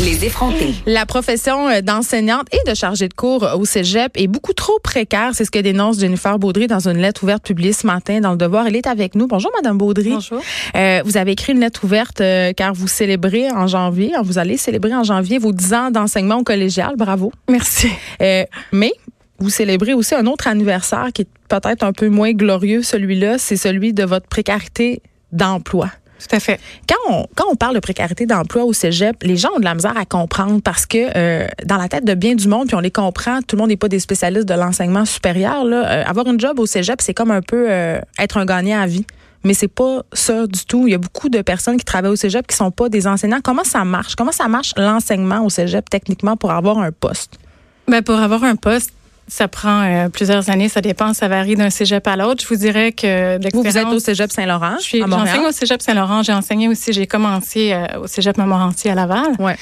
Les effrontés. La profession euh, d'enseignante et de chargée de cours au cégep est beaucoup trop précaire. C'est ce que dénonce Jennifer Baudry dans une lettre ouverte publiée ce matin dans Le Devoir. Elle est avec nous. Bonjour, Madame Baudry. Bonjour. Euh, vous avez écrit une lettre ouverte euh, car vous célébrez en janvier, vous allez célébrer en janvier vos 10 ans d'enseignement au collégial. Bravo. Merci. Euh, mais vous célébrez aussi un autre anniversaire qui est peut-être un peu moins glorieux, celui-là, c'est celui de votre précarité d'emploi. Tout à fait. Quand on, quand on parle de précarité d'emploi au cégep, les gens ont de la misère à comprendre parce que euh, dans la tête de bien du monde, puis on les comprend, tout le monde n'est pas des spécialistes de l'enseignement supérieur. Là, euh, avoir une job au cégep, c'est comme un peu euh, être un gagnant à vie. Mais c'est pas ça du tout. Il y a beaucoup de personnes qui travaillent au cégep qui sont pas des enseignants. Comment ça marche? Comment ça marche l'enseignement au cégep techniquement pour avoir un poste? Ben pour avoir un poste, ça prend euh, plusieurs années, ça dépend, ça varie d'un cégep à l'autre. Je vous dirais que Vous, vous êtes au cégep Saint-Laurent, Je suis-. J'enseigne au cégep Saint-Laurent. J'ai enseigné aussi, j'ai commencé euh, au cégep Montmorency à Laval. Ouais.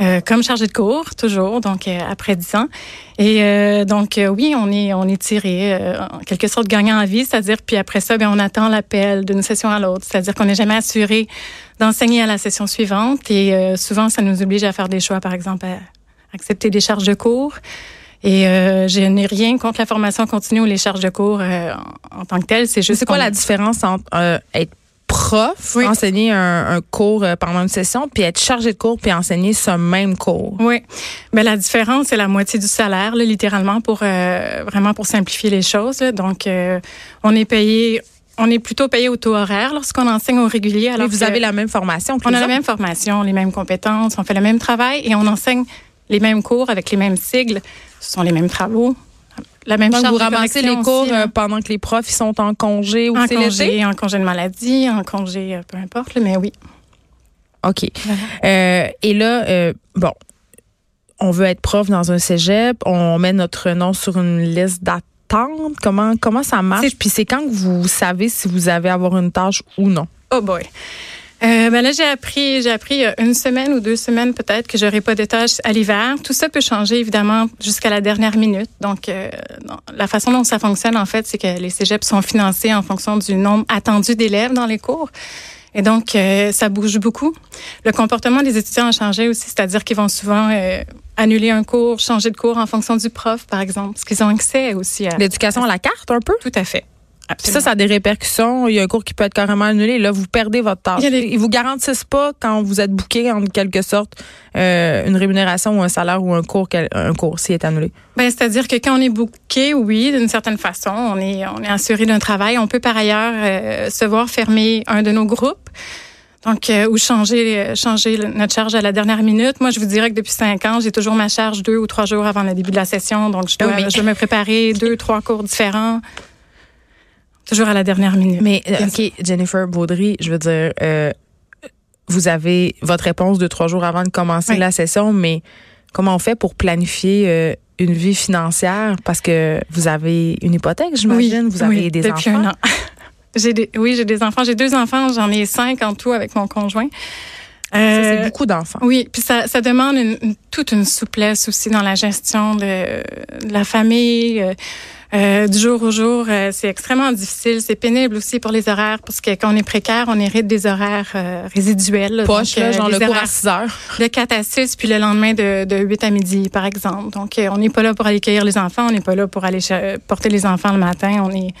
Euh, comme chargée de cours, toujours, donc euh, après 10 ans. Et euh, donc, euh, oui, on est, on est tiré euh, en quelque sorte gagnant à vie, c'est-à-dire, puis après ça, bien, on attend l'appel d'une session à l'autre. C'est-à-dire qu'on n'est jamais assuré d'enseigner à la session suivante. Et euh, souvent, ça nous oblige à faire des choix, par exemple, à accepter des charges de cours. Et euh, je n'ai rien contre la formation continue ou les charges de cours euh, en, en tant que telles. C'est juste C'est quoi la différence entre euh, être prof, Oui. enseigner un, un cours euh, pendant une session, puis être chargé de cours, puis enseigner ce même cours? Oui. Ben, la différence, c'est la moitié du salaire, là, littéralement, pour euh, vraiment pour simplifier les choses. là. Donc, euh, on est payé, on est plutôt payé au taux horaire lorsqu'on enseigne au régulier. Mais Alors vous que avez la même formation que on a la même formation, les mêmes compétences, on fait le même travail et on enseigne les mêmes cours avec les mêmes sigles. Ce sont les mêmes travaux. La même Donc, vous ramassez les cours aussi, euh, pendant que les profs ils sont en congé ou en l'été? congé, en congé de maladie, en congé, euh, peu importe, mais oui. OK. Euh, et là, euh, bon, on veut être prof dans un cégep, on met notre nom sur une liste d'attente. Comment, comment ça marche? C'est- Puis c'est quand que vous savez si vous avez à avoir une tâche ou non? Oh boy. Euh, ben là, j'ai appris, j'ai appris il y a une semaine ou deux semaines peut-être que j'aurai pas de tâches à l'hiver. Tout ça peut changer évidemment jusqu'à la dernière minute. Donc, euh, la façon dont ça fonctionne en fait, c'est que les cégeps sont financés en fonction du nombre attendu d'élèves dans les cours. Et donc, euh, ça bouge beaucoup. Le comportement des étudiants a changé aussi, c'est-à-dire qu'ils vont souvent euh, annuler un cours, changer de cours en fonction du prof, par exemple, parce qu'ils ont accès aussi à... L'éducation à la carte, un peu? Tout à fait. Puis ça, ça a des répercussions. Il y a un cours qui peut être carrément annulé. Là, vous perdez votre tâche. Il des- Ils vous garantissent pas, quand vous êtes booké, en quelque sorte, euh, une rémunération ou un salaire ou un cours, un cours s'il est annulé. Ben, c'est-à-dire que quand on est booké, oui, d'une certaine façon, on est, on est assuré d'un travail. On peut par ailleurs euh, se voir fermer un de nos groupes. Donc, euh, ou changer, changer notre charge à la dernière minute. Moi, je vous dirais que depuis cinq ans, j'ai toujours ma charge deux ou trois jours avant le début de la session. Donc, je dois, Oui, mais- je dois me préparer deux, trois cours différents. Toujours à la dernière minute. Mais, euh, OK, Jennifer Baudry, je veux dire, euh, vous avez votre réponse deux, trois jours avant de commencer Oui. la session, mais comment on fait pour planifier euh, une vie financière? Parce que vous avez une hypothèque, j'imagine. vous avez oui, des depuis enfants. un an. j'ai des, oui, j'ai des enfants. J'ai deux enfants. J'en ai cinq en tout avec mon conjoint. Ça, c'est Euh, beaucoup d'enfants. Oui, puis ça, ça demande une, une- toute une souplesse aussi dans la gestion de, de la famille. Euh, euh, du jour au jour, euh, c'est extrêmement difficile. C'est pénible aussi pour les horaires parce que quand on est précaire, on hérite des horaires euh, résiduels. là. Poche, Donc, là, euh, genre le cours à horaires 6 heures. de 4 à 6, puis le lendemain de, de 8 à midi, par exemple. Donc, euh, on n'est pas là pour aller cueillir les enfants, on n'est pas là pour aller ch- porter les enfants le matin. On est,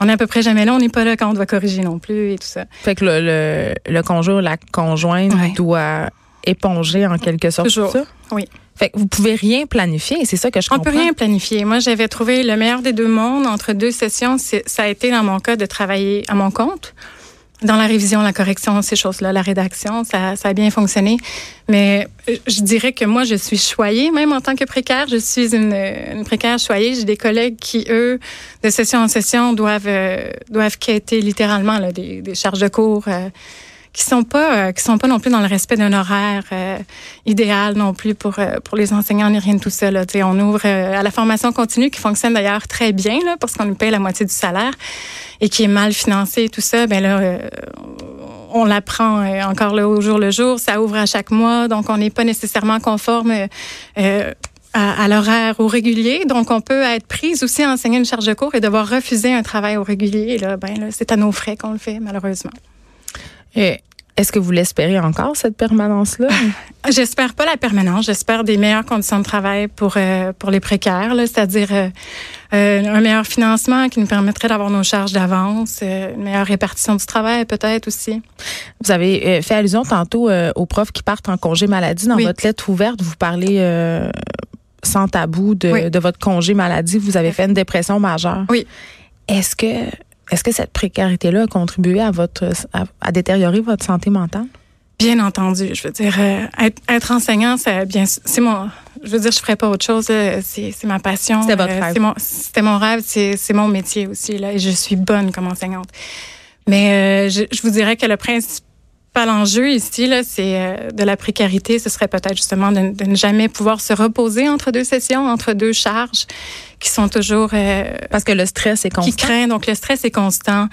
on est à peu près jamais là. On n'est pas là quand on doit corriger non plus et tout ça. Fait que le, le, le conjoint la conjointe Ouais. doit éponger en quelque sorte Toujours. tout ça? Oui. Fait que vous pouvez rien planifier, c'est ça que je On comprends. peut rien planifier. Moi, j'avais trouvé le meilleur des deux mondes entre deux sessions. Ça a été dans mon cas de travailler à mon compte. Dans la révision, la correction, ces choses-là, la rédaction, ça, ça a bien fonctionné. Mais euh, je dirais que moi, je suis choyée, même en tant que précaire. Je suis une, une précaire choyée. J'ai des collègues qui, eux, de session en session, doivent, euh, doivent quêter littéralement là, des, des charges de cours. euh, qui sont pas euh, qui sont pas non plus dans le respect d'un horaire euh, idéal non plus pour euh, pour les enseignants ni rien de tout ça là. On ouvre à la formation continue qui fonctionne d'ailleurs très bien là parce qu'on nous paye la moitié du salaire et qui est mal financé et tout ça. Ben là on l'apprend encore là au jour le jour. Ça ouvre à chaque mois donc on n'est pas nécessairement conforme. euh, à, à l'horaire au régulier. Donc, on peut être prise aussi à enseigner une charge de cours et devoir refuser un travail au régulier. Là, ben, là, c'est à nos frais qu'on le fait, malheureusement. Euh, Est-ce que vous l'espérez encore, cette permanence-là? J'espère pas la permanence. J'espère des meilleures conditions de travail pour, euh, pour les précaires, c'est-à-dire euh, euh, un meilleur financement qui nous permettrait d'avoir nos charges d'avance, une meilleure répartition du travail peut-être aussi. Vous avez fait allusion tantôt aux profs qui partent en congé maladie. Dans votre lettre ouverte, vous parlez sans tabou de, de, votre congé maladie. Vous avez fait une dépression majeure. Oui. Est-ce que est-ce que cette précarité-là a contribué à votre à, détériorer votre santé mentale? Bien entendu, je veux dire euh, être, enseignant, c'est bien, c'est mon, je veux dire, je ferais pas autre chose. C'est, ma passion. C'était votre euh, rêve. c'était mon rêve. C'est, mon métier aussi là, et je suis bonne comme enseignante. Mais euh, je, je, vous dirais que le principe l'enjeu ici, là, c'est de la précarité. Ce serait peut-être justement de, ne jamais pouvoir se reposer entre deux sessions, entre deux charges qui sont toujours euh, parce que le stress est constant. Qui craint donc le stress est constant.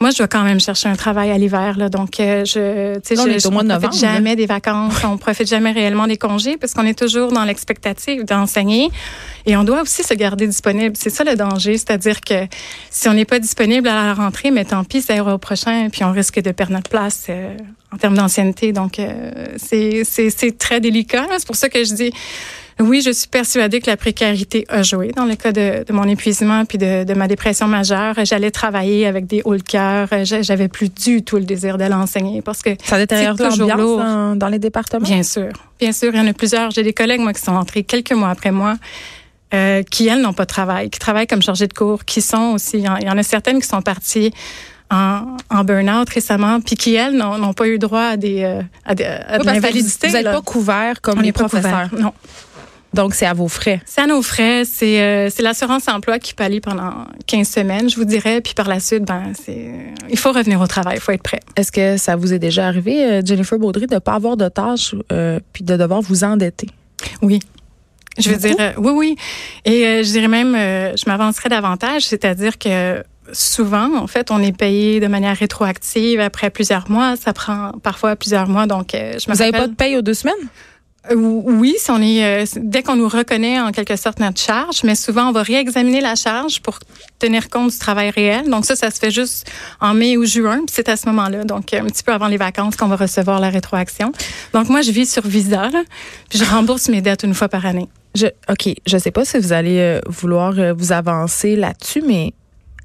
Moi, je dois quand même chercher un travail à l'hiver là, donc euh, je, tu sais, je, on profite jamais des vacances, on profite jamais réellement des congés parce qu'on est toujours dans l'expectative d'enseigner et on doit aussi se garder disponible. C'est ça le danger, c'est-à-dire que si on n'est pas disponible à la rentrée, mais tant pis, ça ira au prochain, puis on risque de perdre notre place en termes d'ancienneté. Donc, euh, c'est très délicat. C'est pour ça que je dis, oui, je suis persuadée que la précarité a joué dans le cas de, de mon épuisement puis de, de, ma dépression majeure. J'allais travailler avec des hauts le cœur. J'avais plus du tout le désir d'aller enseigner parce que ça détériore l'ambiance dans, dans les départements? Bien sûr, bien sûr, il y en a plusieurs. J'ai des collègues moi qui sont entrés quelques mois après moi. Euh, qui, elles, n'ont pas de travail, qui travaillent comme chargées de cours, qui sont aussi, il y en a certaines qui sont parties en, en burn-out récemment, puis qui, elles, n'ont pas eu droit à des, euh, à, des, à de l'invalidité. Vous n'êtes pas couvert comme les professeurs. non. Donc, c'est à vos frais. C'est à nos frais. C'est euh, l'assurance emploi qui pallie pendant 15 semaines, je vous dirais. Puis par la suite, ben, c'est il faut revenir au travail, il faut être prêt. Est-ce que ça vous est déjà arrivé, euh, Jennifer Baudry, de ne pas avoir de tâches euh, puis de devoir vous endetter? Oui. Je veux dire, oui, oui. Et je dirais même, je m'avancerais davantage, c'est-à-dire que souvent, en fait, on est payé de manière rétroactive après plusieurs mois. Ça prend parfois plusieurs mois. Donc, euh, je Vous n'avez pas de paye aux deux semaines? Euh, oui, euh, dès qu'on nous reconnaît en quelque sorte notre charge, mais souvent on va réexaminer la charge pour tenir compte du travail réel. Donc ça, ça se fait juste en mai ou juin, c'est à ce moment-là, donc un petit peu avant les vacances qu'on va recevoir la rétroaction. Donc moi, je vis sur Visa, puis je rembourse mes dettes une fois par année. Ok, je sais pas si vous allez vouloir vous avancer là-dessus, mais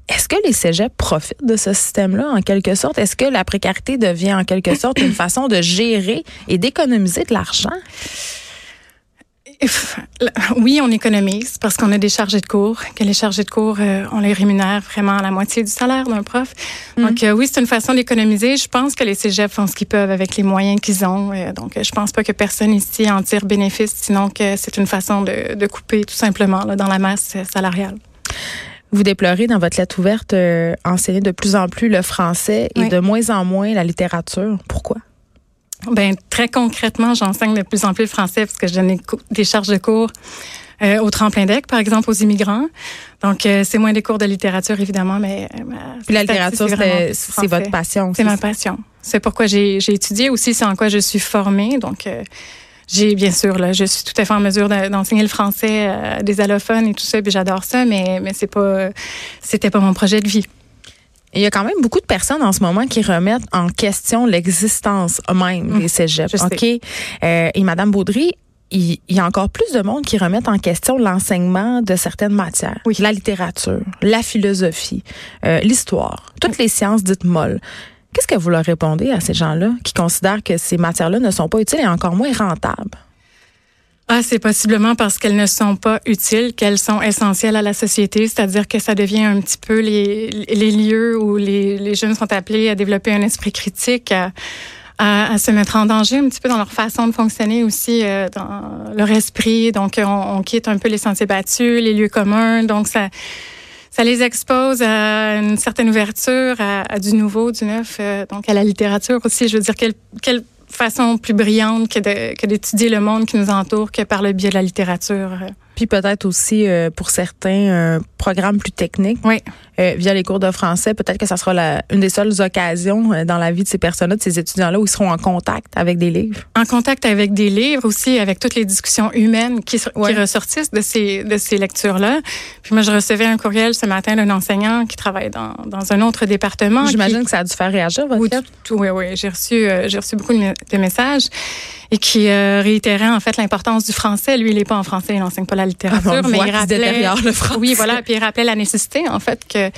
est-ce que les cégeps profitent de ce système-là en quelque sorte? Est-ce que la précarité devient en quelque sorte une façon de gérer et d'économiser de l'argent? Oui, on économise parce qu'on a des chargés de cours, que les chargés de cours, euh, on les rémunère vraiment à la moitié du salaire d'un prof. Mm. Donc euh, oui, c'est une façon d'économiser. Je pense que les cégeps font ce qu'ils peuvent avec les moyens qu'ils ont. Euh, donc je pense pas que personne ici en tire bénéfice, sinon que c'est une façon de, de couper tout simplement là, dans la masse salariale. Vous déplorez dans votre lettre ouverte euh, enseigner de plus en plus le français et de moins en moins la littérature. Pourquoi? Ben très concrètement, j'enseigne de plus en plus le français parce que je donne des charges de cours euh, au tremplin deck, par exemple, aux immigrants. Donc, euh, c'est moins des cours de littérature, évidemment, mais... la littérature, c'est votre passion. C'est ma passion. C'est pourquoi j'ai étudié aussi, c'est en quoi je suis formée. Donc, j'ai bien sûr là, je suis tout à fait en mesure d'enseigner le français à des allophones et tout ça, puis j'adore ça, mais mais c'est pas c'était pas mon projet de vie. Il y a quand même beaucoup de personnes en ce moment qui remettent en question l'existence même mmh, des cégeps. OK? Euh, et Madame Baudry, il, y a encore plus de monde qui remettent en question l'enseignement de certaines matières. Oui. La littérature, la philosophie, euh, l'histoire, toutes les sciences dites molles. Qu'est-ce que vous leur répondez à ces gens-là qui considèrent que ces matières-là ne sont pas utiles et encore moins rentables? Ah, c'est possiblement parce qu'elles ne sont pas utiles, qu'elles sont essentielles à la société, c'est-à-dire que ça devient un petit peu les, lieux où les, jeunes sont appelés à développer un esprit critique, à, à, se mettre en danger un petit peu dans leur façon de fonctionner aussi, euh, dans leur esprit. Donc, on, on quitte un peu les sentiers battus, les lieux communs. Donc, ça, ça les expose à une certaine ouverture, à, du nouveau, du neuf, euh, donc à la littérature aussi. Je veux dire, quelle, quelle façon plus brillante que d'étudier le monde qui nous entoure que par le biais de la littérature. Puis peut-être aussi euh, pour certains un programme plus technique. Oui. Euh, via les cours de français, peut-être que ça sera la, une des seules occasions euh, dans la vie de ces personnes-là, de ces étudiants-là, où ils seront en contact avec des livres. En contact avec des livres aussi, avec toutes les discussions humaines qui, qui ressortissent de ces, de ces lectures-là. Puis moi, je recevais un courriel ce matin d'un enseignant qui travaille dans, dans un autre département. J'imagine que ça a dû faire réagir, votre oui, oui, oui. J'ai reçu, euh, j'ai reçu beaucoup de, de, messages et qui euh, réitérait en fait l'importance du français. Lui, il n'est pas en français, il n'enseigne pas la littérature, ah, mais il rappelait le français. Oui, voilà, puis il rappelait la nécessité en fait que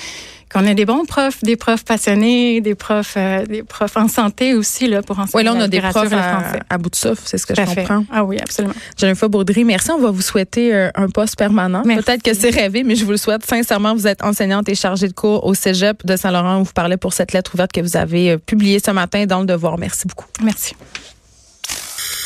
qu'on ait des bons profs, des profs passionnés, des profs, euh, des profs en santé aussi là pour enseigner. Oui, là on a des profs à, à, bout de souffle, c'est ce que je comprends. Ah oui, absolument. Jennifer Baudry, merci. On va vous souhaiter euh, un poste permanent. Peut-être que c'est rêvé, mais je vous le souhaite sincèrement. Vous êtes enseignante et chargée de cours au Cégep de Saint-Laurent. On vous parlait pour cette lettre ouverte que vous avez euh, publiée ce matin dans le Devoir. Merci beaucoup. Merci.